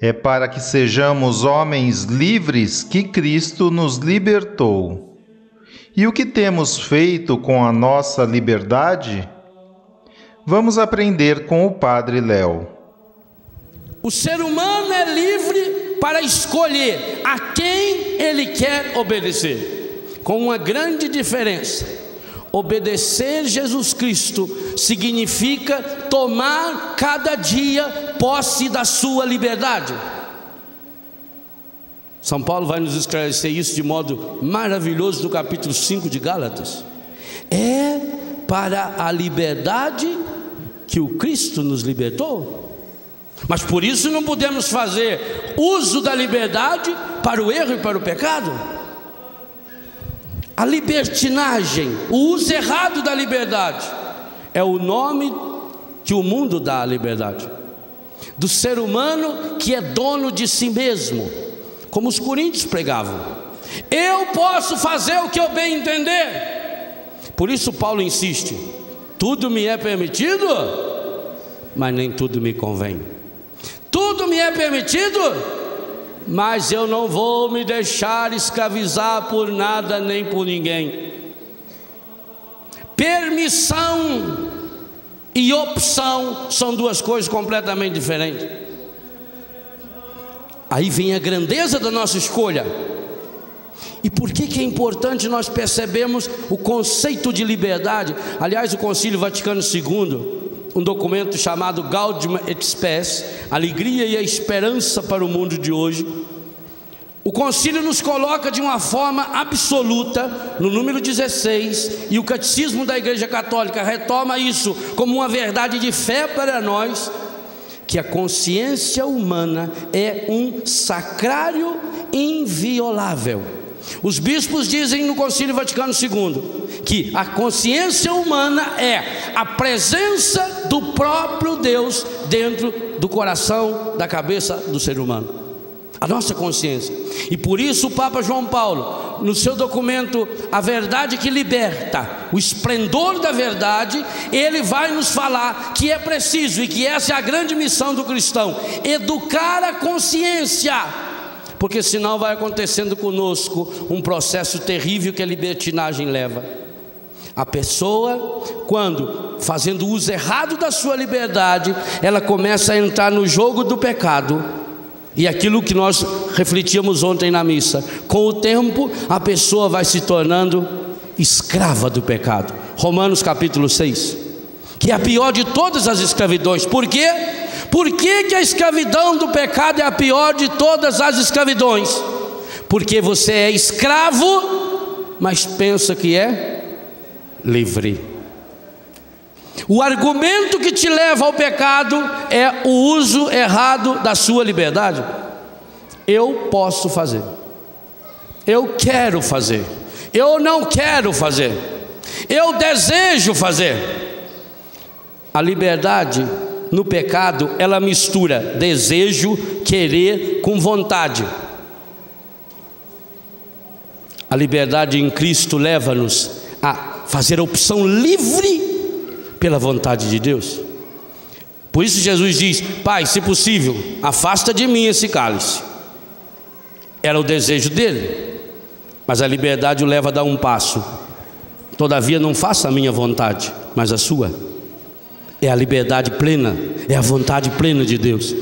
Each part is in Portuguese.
é para que sejamos homens livres que Cristo nos libertou. E o que temos feito com a nossa liberdade? Vamos aprender com o Padre Léo. O ser humano é livre para escolher a quem ele quer obedecer, com uma grande diferença. Obedecer Jesus Cristo significa tomar cada dia posse da sua liberdade. São Paulo vai nos esclarecer isso de modo maravilhoso no capítulo 5 de Gálatas. É para a liberdade que o Cristo nos libertou. Mas por isso não podemos fazer uso da liberdade para o erro e para o pecado. A libertinagem, o uso errado da liberdade, é o nome que o mundo dá à liberdade. Do ser humano que é dono de si mesmo, como os coríntios pregavam. Eu posso fazer o que eu bem entender. Por isso Paulo insiste: tudo me é permitido, mas nem tudo me convém. Tudo me é permitido, mas eu não vou me deixar escravizar por nada nem por ninguém. Permissão e opção são duas coisas completamente diferentes. Aí vem a grandeza da nossa escolha. E por que, que é importante nós percebermos o conceito de liberdade? Aliás, o Concílio Vaticano II, um documento chamado Gaudium et Spes, Alegria e a Esperança para o Mundo de Hoje. O concílio nos coloca de uma forma absoluta no número 16, e o catecismo da Igreja Católica retoma isso como uma verdade de fé para nós, que a consciência humana é um sacrário inviolável. Os bispos dizem no Concílio Vaticano II que a consciência humana é a presença do próprio Deus dentro do coração, da cabeça do ser humano. A nossa consciência. E por isso o Papa João Paulo, no seu documento A Verdade que Liberta, o esplendor da verdade, ele vai nos falar que é preciso e que essa é a grande missão do cristão: educar a consciência porque senão vai acontecendo conosco um processo terrível que a libertinagem leva. A pessoa, quando fazendo uso errado da sua liberdade, ela começa a entrar no jogo do pecado. E aquilo que nós refletíamos ontem na missa, com o tempo a pessoa vai se tornando escrava do pecado. Romanos capítulo 6, que é a pior de todas as escravidões. Por quê? Por que, que a escravidão do pecado é a pior de todas as escravidões? Porque você é escravo, mas pensa que é livre. O argumento que te leva ao pecado é o uso errado da sua liberdade. Eu posso fazer, eu quero fazer, eu não quero fazer, eu desejo fazer. A liberdade no pecado, ela mistura desejo, querer com vontade. A liberdade em Cristo leva-nos a fazer a opção livre pela vontade de Deus. Por isso Jesus diz: Pai, se possível, afasta de mim esse cálice. Era o desejo dele, mas a liberdade o leva a dar um passo. Todavia, não faça a minha vontade, mas a sua. É a liberdade plena, é a vontade plena de Deus.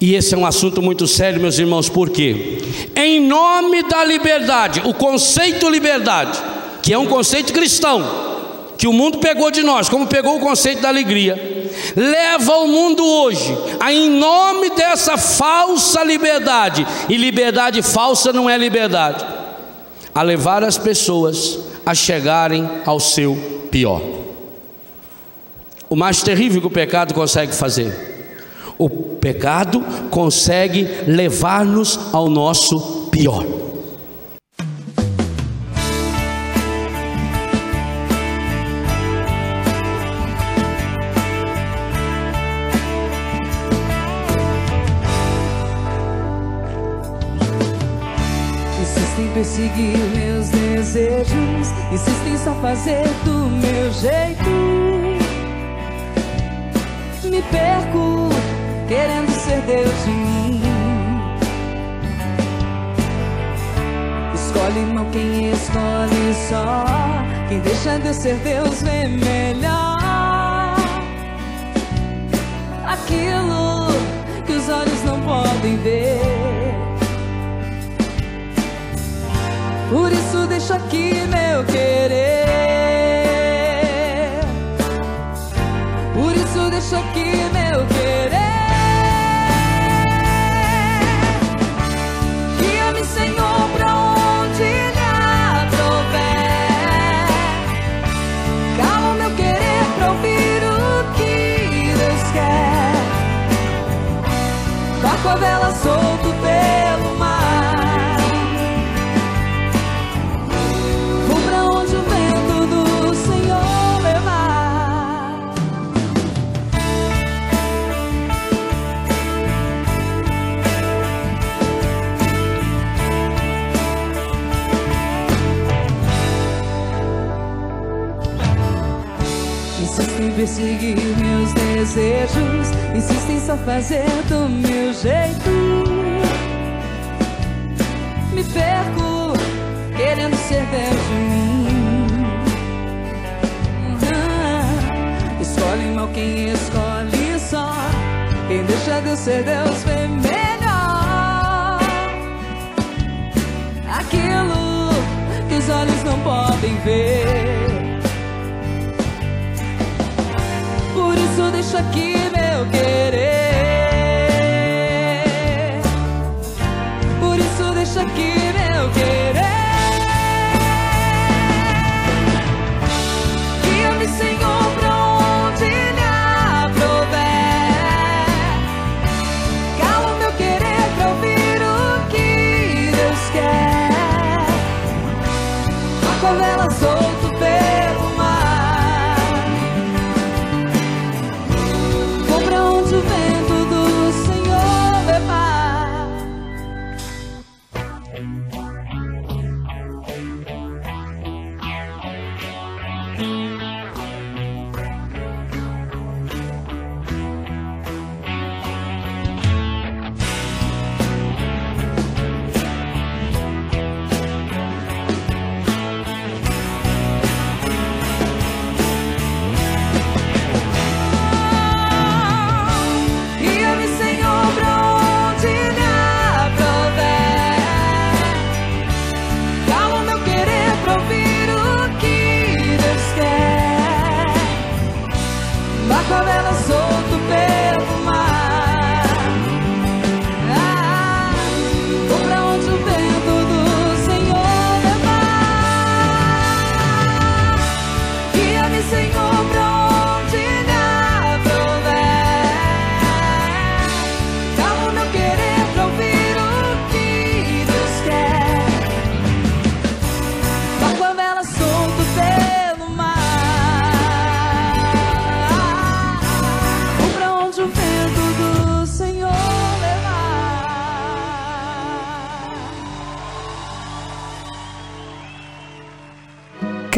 E esse é um assunto muito sério, meus irmãos, por quê? Em nome da liberdade, o conceito liberdade, que é um conceito cristão, que o mundo pegou de nós, como pegou o conceito da alegria, leva o mundo hoje a, em nome dessa falsa liberdade, e liberdade falsa não é liberdade, a levar as pessoas a chegarem ao seu pior. O mais terrível que o pecado consegue fazer. O pecado consegue levar-nos ao nosso pior. perseguir meus desejos, insistem só fazer do meu jeito. Perco querendo ser Deus de mim. Escolhe mal quem escolhe só. Quem deixa Deus ser Deus vê melhor. Aquilo que os olhos não podem ver. Por isso deixa aqui meu querer. Deixa aqui meu querer. Guia-me, Senhor, pra onde me aprouver. Cala o meu querer pra ouvir o que Deus quer. Barco a vela solto perseguir meus desejos, insistem só fazer do meu jeito. Me perco querendo ser Deus de mim. Uhum. Escolhe mal quem escolhe só. Quem deixa Deus ser Deus vê melhor. Aquilo que os olhos não podem ver. Deixa aqui meu querer. Por isso deixa aqui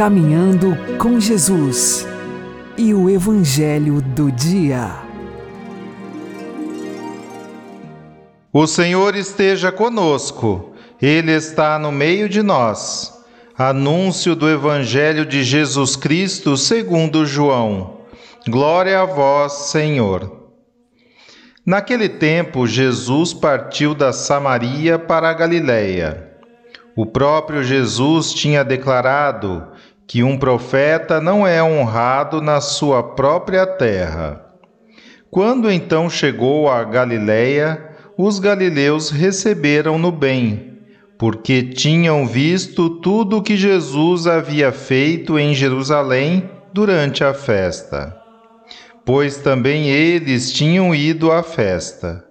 Caminhando com Jesus. e o Evangelho do Dia. O Senhor esteja conosco, Ele está no meio de nós. Anúncio do Evangelho de Jesus Cristo segundo João. Glória a vós, Senhor. Naquele tempo, Jesus partiu da Samaria para a Galiléia. O próprio Jesus tinha declarado que um profeta não é honrado na sua própria terra. Quando então chegou a Galiléia, os galileus receberam-no bem, porque tinham visto tudo o que Jesus havia feito em Jerusalém durante a festa pois também eles tinham ido à festa.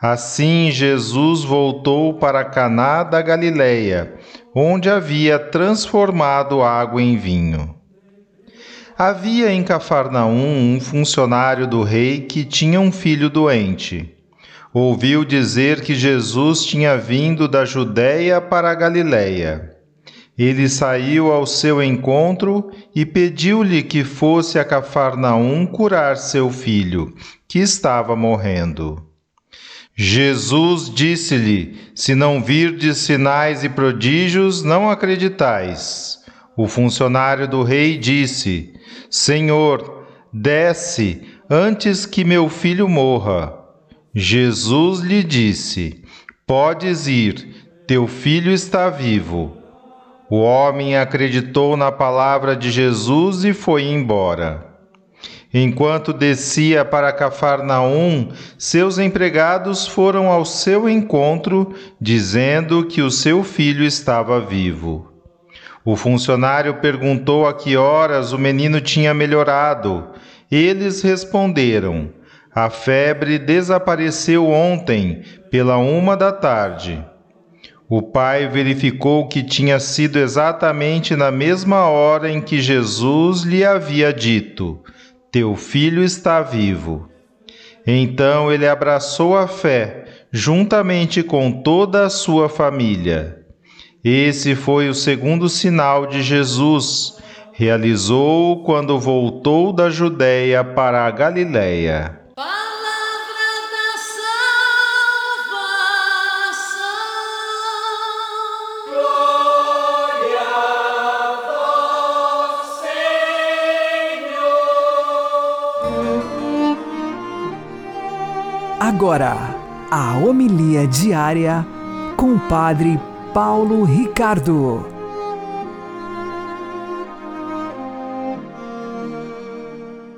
Assim Jesus voltou para Caná da Galileia, onde havia transformado água em vinho. Havia em Cafarnaum um funcionário do rei que tinha um filho doente. Ouviu dizer que Jesus tinha vindo da Judéia para a Galileia ele saiu ao seu encontro e pediu-lhe que fosse a Cafarnaum curar seu filho, que estava morrendo. Jesus disse-lhe: Se não virdes sinais e prodígios, não acreditais. O funcionário do rei disse: Senhor, desce antes que meu filho morra. Jesus lhe disse: Podes ir, teu filho está vivo. O homem acreditou na palavra de Jesus e foi embora. Enquanto descia para Cafarnaum, seus empregados foram ao seu encontro, dizendo que o seu filho estava vivo. O funcionário perguntou a que horas o menino tinha melhorado. Eles responderam: A febre desapareceu ontem, pela uma da tarde. O pai verificou que tinha sido exatamente na mesma hora em que Jesus lhe havia dito: Teu filho está vivo. Então ele abraçou a fé, juntamente com toda a sua família. Esse foi o segundo sinal de Jesus. Realizou quando voltou da Judéia para a Galiléia. Agora, a homilia diária com o Padre Paulo Ricardo.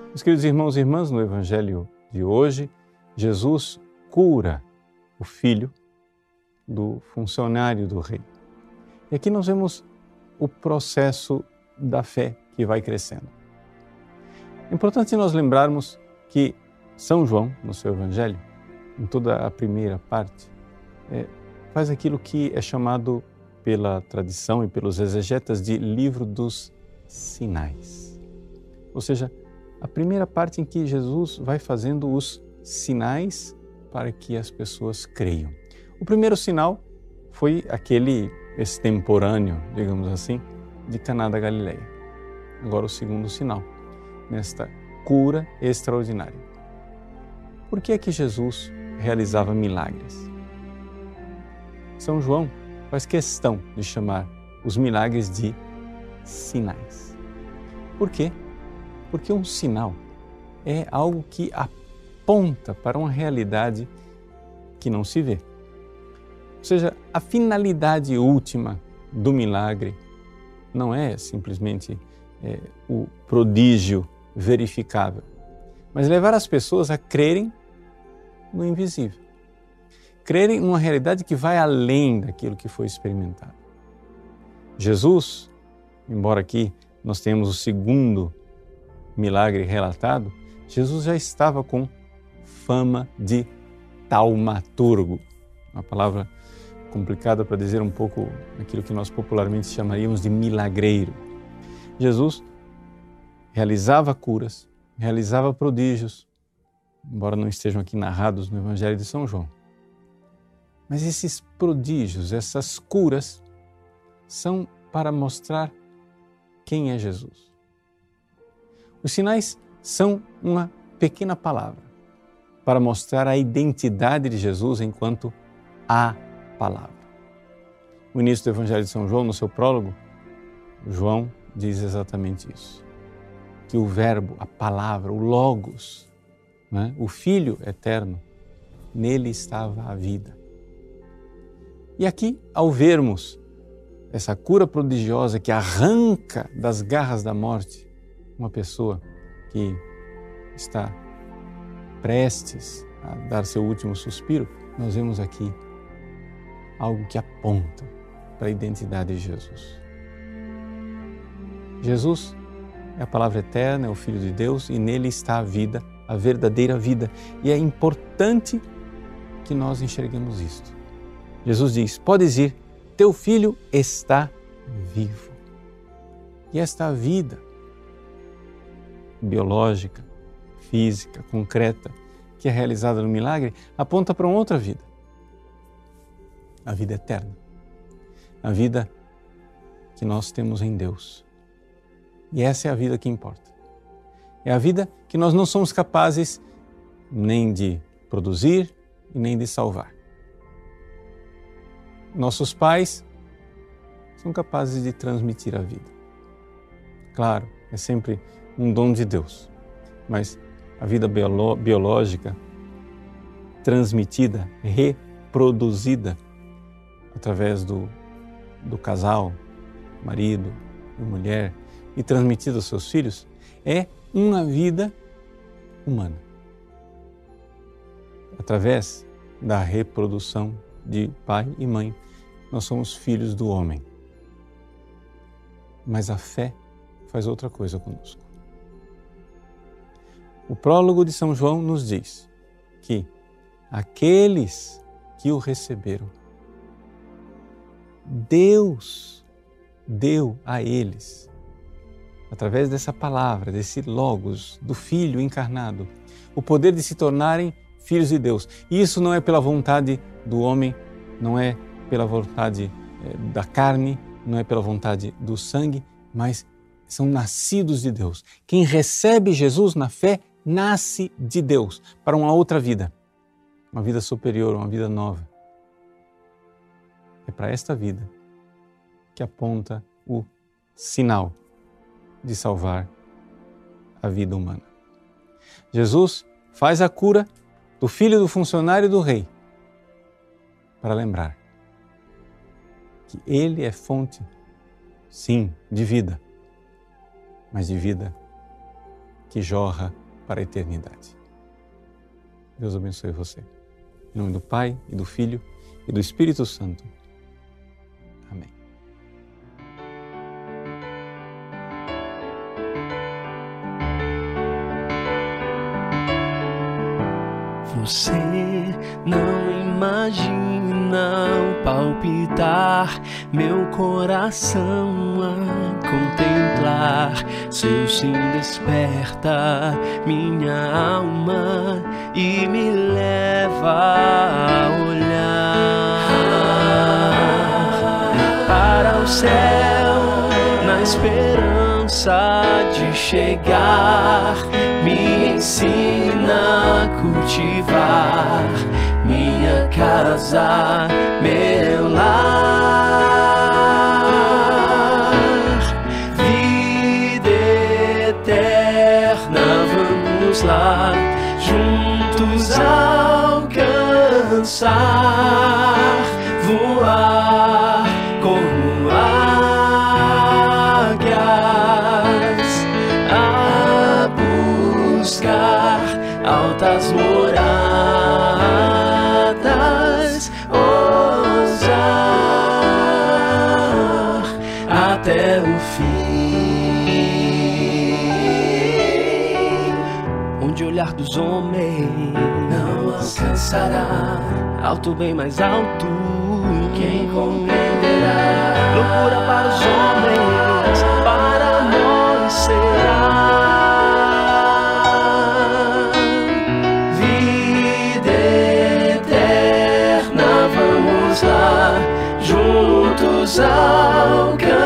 Meus queridos irmãos e irmãs, no Evangelho de hoje, Jesus cura o filho do funcionário do rei. E aqui nós vemos o processo da fé que vai crescendo. É importante nós lembrarmos que São João, no seu Evangelho, em toda a primeira parte, é, faz aquilo que é chamado pela tradição e pelos exegetas de livro dos sinais. Ou seja, a primeira parte em que Jesus vai fazendo os sinais para que as pessoas creiam. O primeiro sinal foi aquele extemporâneo, digamos assim, de Caná da Galileia. Agora o segundo sinal, nesta cura extraordinária. Por que é que Jesus realizava milagres. São João faz questão de chamar os milagres de sinais. Por quê? Porque um sinal é algo que aponta para uma realidade que não se vê. Ou seja, a finalidade última do milagre não é simplesmente é, o prodígio verificável, mas levar as pessoas a crerem no invisível. Crerem numa realidade que vai além daquilo que foi experimentado. Jesus, embora aqui nós tenhamos o segundo milagre relatado, Jesus já estava com fama de taumaturgo, uma palavra complicada para dizer um pouco aquilo que nós popularmente chamaríamos de milagreiro. Jesus realizava curas, realizava prodígios, embora não estejam aqui narrados no Evangelho de São João. Mas esses prodígios, essas curas, são para mostrar quem é Jesus. Os sinais são uma pequena palavra para mostrar a identidade de Jesus enquanto a palavra. O início do Evangelho de São João, no seu prólogo, João diz exatamente isso. Que o Verbo, a palavra, o Logos, né, o Filho eterno, nele estava a vida. E aqui, ao vermos essa cura prodigiosa que arranca das garras da morte uma pessoa que está prestes a dar seu último suspiro, nós vemos aqui algo que aponta para a identidade de Jesus. Jesus é a palavra eterna, é o Filho de Deus e nele está a vida, a verdadeira vida. E é importante que nós enxerguemos isto. Jesus diz: Podes ir, teu filho está vivo. E esta vida biológica, física, concreta, que é realizada no milagre, aponta para uma outra vida. A vida eterna. A vida que nós temos em Deus. E essa é a vida que importa. É a vida que nós não somos capazes nem de produzir e nem de salvar. Nossos pais são capazes de transmitir a vida. Claro, é sempre um dom de Deus, mas a vida biológica transmitida, reproduzida através do, do casal, marido e mulher, e transmitida aos seus filhos, é uma vida humana. Através da reprodução de pai e mãe, nós somos filhos do homem. Mas a fé faz outra coisa conosco. O prólogo de São João nos diz que aqueles que o receberam, Deus deu a eles, através dessa palavra, desse Logos, do Filho encarnado, o poder de se tornarem filhos de Deus. E isso não é pela vontade do homem, não é pela vontade eh, da carne, não é pela vontade do sangue, mas são nascidos de Deus. Quem recebe Jesus na fé nasce de Deus para uma outra vida, uma vida superior, uma vida nova. É para esta vida que aponta o sinal de salvar a vida humana. Jesus faz a cura do filho do funcionário do rei para lembrar que ele é fonte, sim, de vida, mas de vida que jorra para a eternidade. Deus abençoe você. Em nome do Pai e do Filho e do Espírito Santo. Você não imagina o palpitar, meu coração a contemplar. Seu sim desperta minha alma e me leva a olhar para o céu na esperança de chegar. Me ensina minha alto bem mais alto. Quem compreenderá? Loucura para os homens, para nós será vida eterna. Vamos lá, juntos alcançar,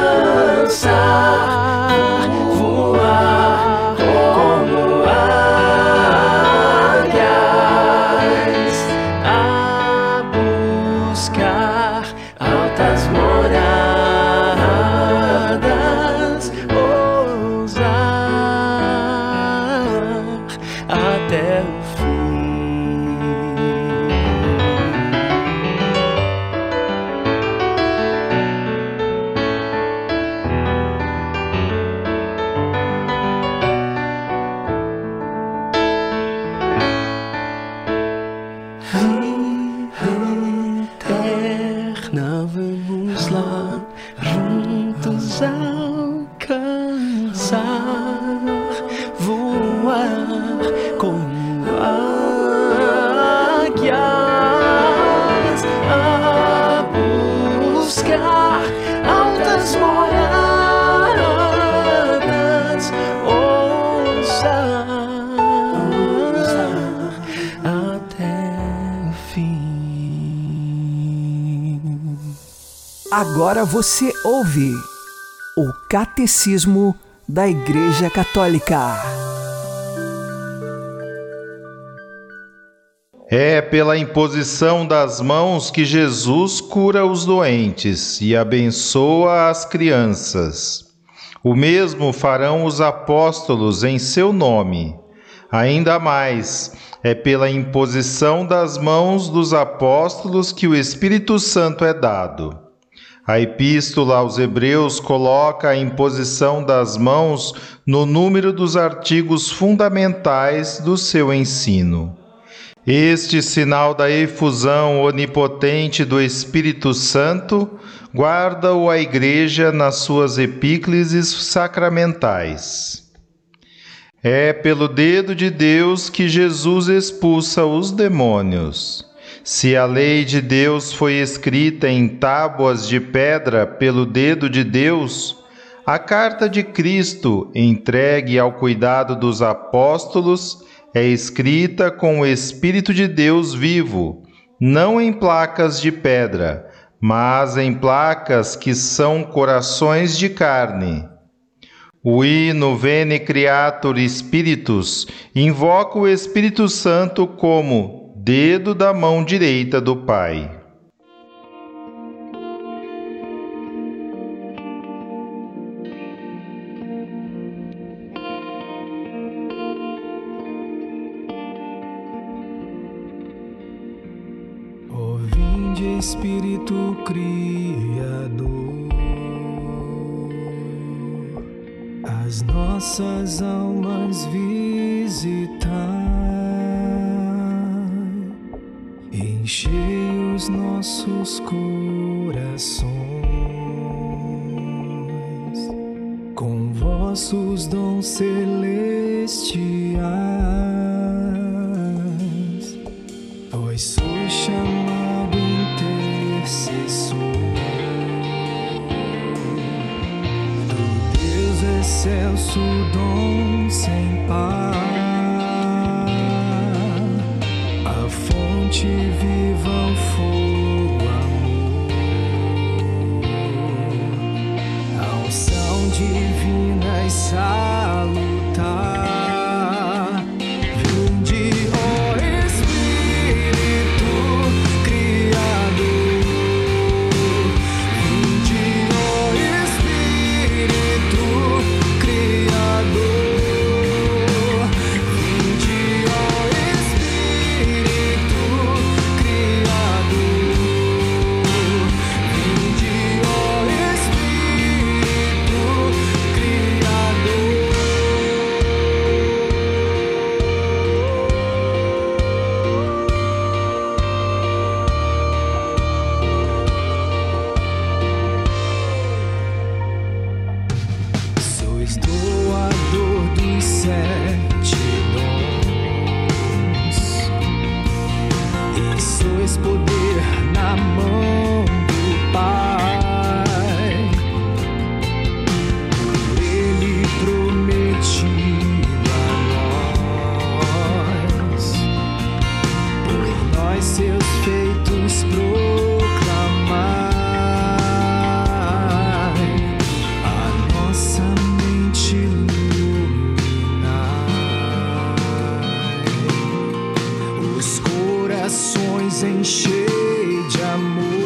Agora você ouve o Catecismo da Igreja Católica. É pela imposição das mãos que Jesus cura os doentes e abençoa as crianças. O mesmo farão os apóstolos em seu nome. Ainda mais, é pela imposição das mãos dos apóstolos que o Espírito Santo é dado. A Epístola aos Hebreus coloca a imposição das mãos no número dos artigos fundamentais do seu ensino. Este sinal da efusão onipotente do Espírito Santo guarda-o a Igreja nas suas epíclises sacramentais. É pelo dedo de Deus que Jesus expulsa os demônios. Se a lei de Deus foi escrita em tábuas de pedra pelo dedo de Deus, a carta de Cristo, entregue ao cuidado dos apóstolos, é escrita com o Espírito de Deus vivo, não em placas de pedra, mas em placas que são corações de carne. O hino Vene Creator Spiritus invoca o Espírito Santo como dedo da mão direita do Pai. Vinde Espírito Criador, as nossas encher de amor,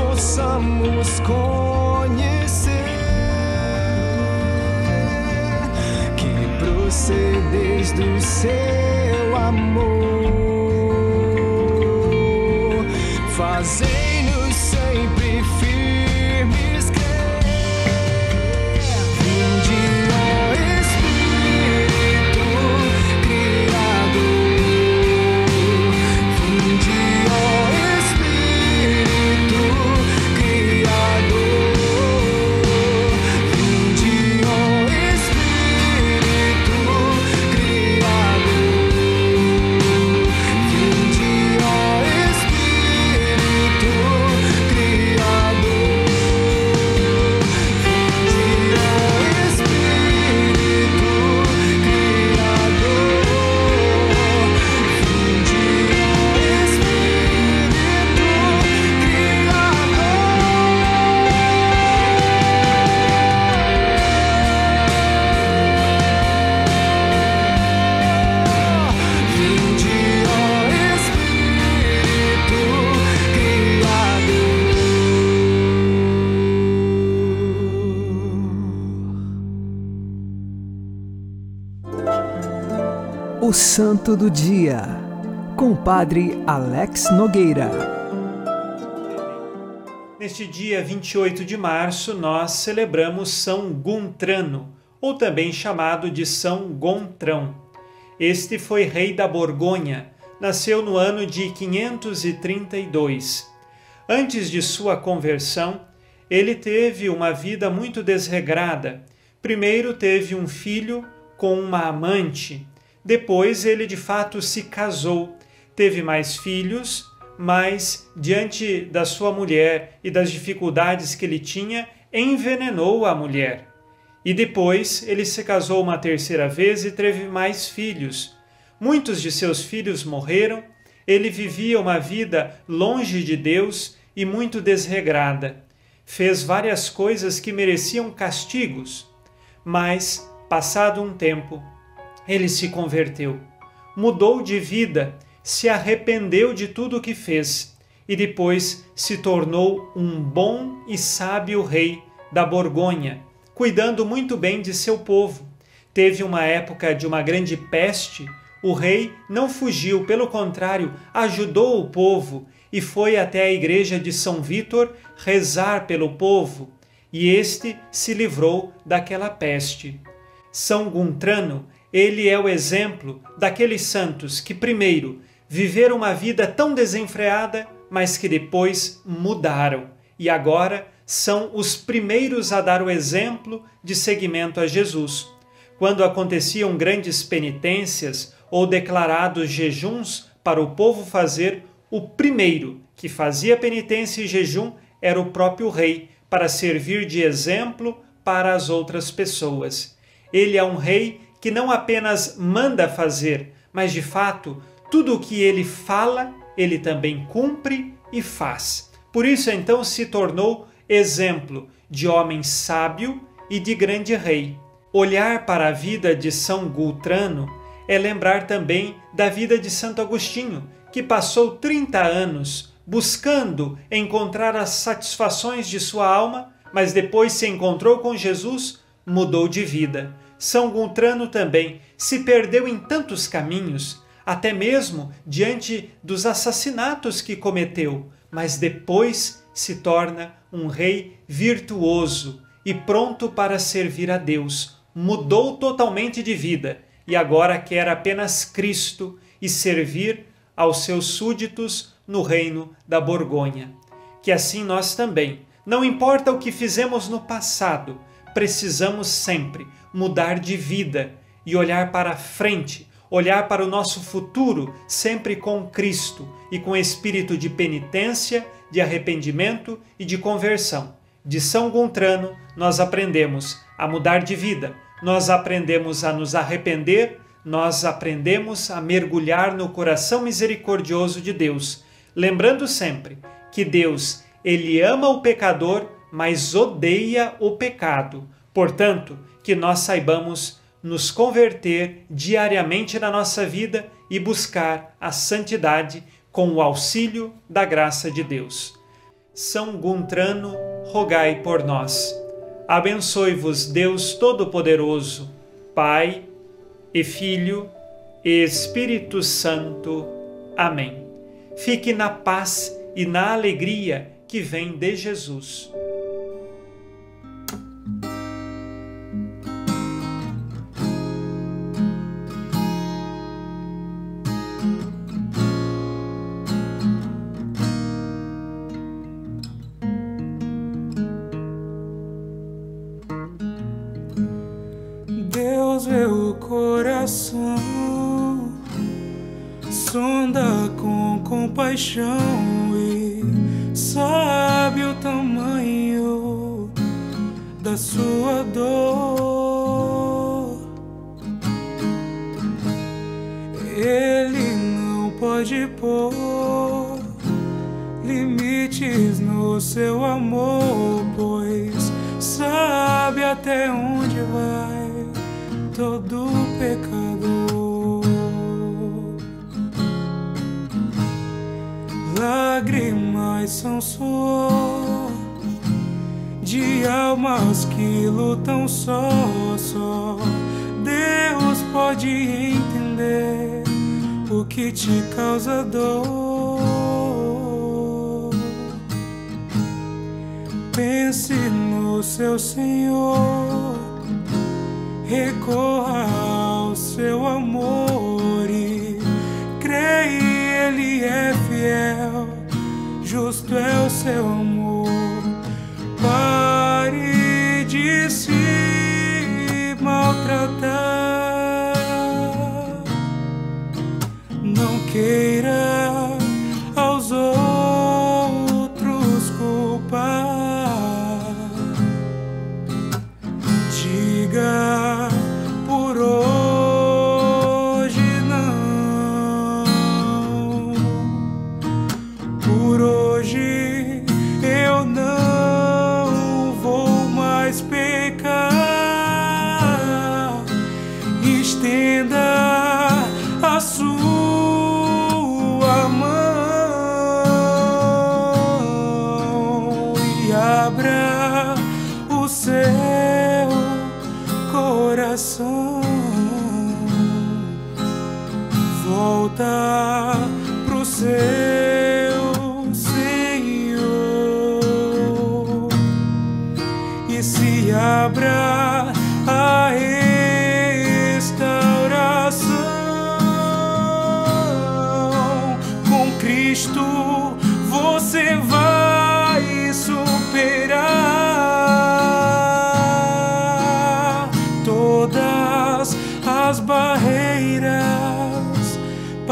possamos conhecer que procedeis do seu amor. Fazei-nos sempre firmes O Santo do Dia, com o Padre Alex Nogueira. Neste dia 28 de março, nós celebramos São Guntrano, ou também chamado de São Gontrão. Este foi rei da Borgonha, nasceu no ano de 532. Antes de sua conversão, ele teve uma vida muito desregrada. Primeiro teve um filho com uma amante, depois ele de fato se casou, teve mais filhos, mas diante da sua mulher e das dificuldades que ele tinha, envenenou a mulher. E depois ele se casou uma terceira vez e teve mais filhos. Muitos de seus filhos morreram, ele vivia uma vida longe de Deus e muito desregrada. Fez várias coisas que mereciam castigos, mas, passado um tempo, ele se converteu, mudou de vida, se arrependeu de tudo o que fez e depois se tornou um bom e sábio rei da Borgonha, cuidando muito bem de seu povo. Teve uma época de uma grande peste, o rei não fugiu, pelo contrário, ajudou o povo e foi até a igreja de São Vítor rezar pelo povo, e este se livrou daquela peste. São Guntrano, ele é o exemplo daqueles santos que primeiro viveram uma vida tão desenfreada, mas que depois mudaram e agora são os primeiros a dar o exemplo de seguimento a Jesus. Quando aconteciam grandes penitências ou declarados jejuns para o povo fazer, o primeiro que fazia penitência e jejum era o próprio rei, para servir de exemplo para as outras pessoas. Ele é um rei que não apenas manda fazer, mas de fato, tudo o que ele fala, ele também cumpre e faz. Por isso, então, se tornou exemplo de homem sábio e de grande rei. Olhar para a vida de São Gultrano é lembrar também da vida de Santo Agostinho, que passou 30 anos buscando encontrar as satisfações de sua alma, mas depois se encontrou com Jesus, mudou de vida. São Guntrano também se perdeu em tantos caminhos, até mesmo diante dos assassinatos que cometeu, mas depois se torna um rei virtuoso e pronto para servir a Deus. Mudou totalmente de vida e agora quer apenas Cristo e servir aos seus súditos no reino da Borgonha. Que assim nós também, não importa o que fizemos no passado, precisamos sempre mudar de vida e olhar para frente, olhar para o nosso futuro sempre com Cristo e com espírito de penitência, de arrependimento e de conversão. De São Gontrano, nós aprendemos a mudar de vida, nós aprendemos a nos arrepender, nós aprendemos a mergulhar no coração misericordioso de Deus, lembrando sempre que Deus, ele ama o pecador, mas odeia o pecado. Portanto, que nós saibamos nos converter diariamente na nossa vida e buscar a santidade com o auxílio da graça de Deus. São Guntrano, rogai por nós. Abençoe-vos Deus Todo-Poderoso, Pai e Filho e Espírito Santo. Amém. Fique na paz e na alegria que vem de Jesus. De almas que lutam só, só. Deus pode entender o que te causa dor. Pense no seu Senhor recorra ao seu amor e creia, Ele é fiel, justo é o seu amor. Abra o seu coração. Volta pro seu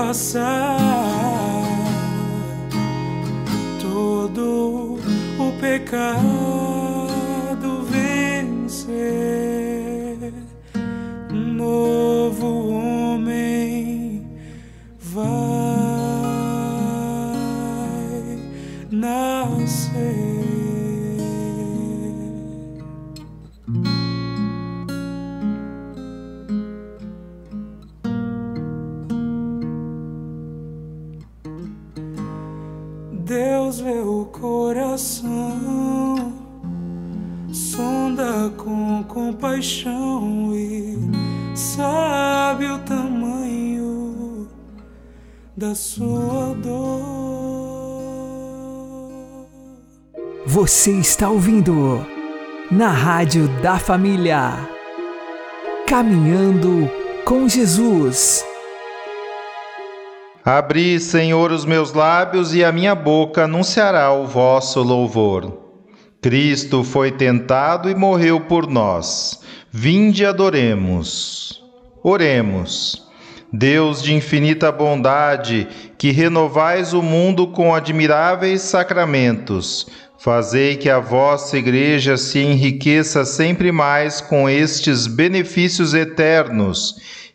passar sonda com compaixão e sabe o tamanho da sua dor. Você está ouvindo na Rádio da Família. Caminhando com Jesus. Abri, Senhor, os meus lábios e a minha boca anunciará o vosso louvor. Cristo foi tentado e morreu por nós. Vinde adoremos. Oremos. Deus de infinita bondade, que renovais o mundo com admiráveis sacramentos, fazei que a vossa Igreja se enriqueça sempre mais com estes benefícios eternos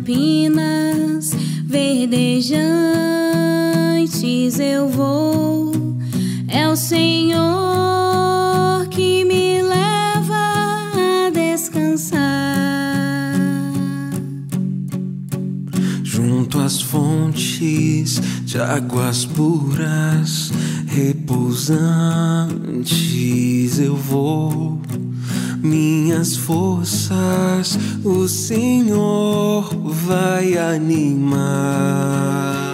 Campinas verdejantes eu vou. É o Senhor que me leva a descansar. Junto às fontes de águas puras, repousantes eu vou. Minhas forças o Senhor vai animar.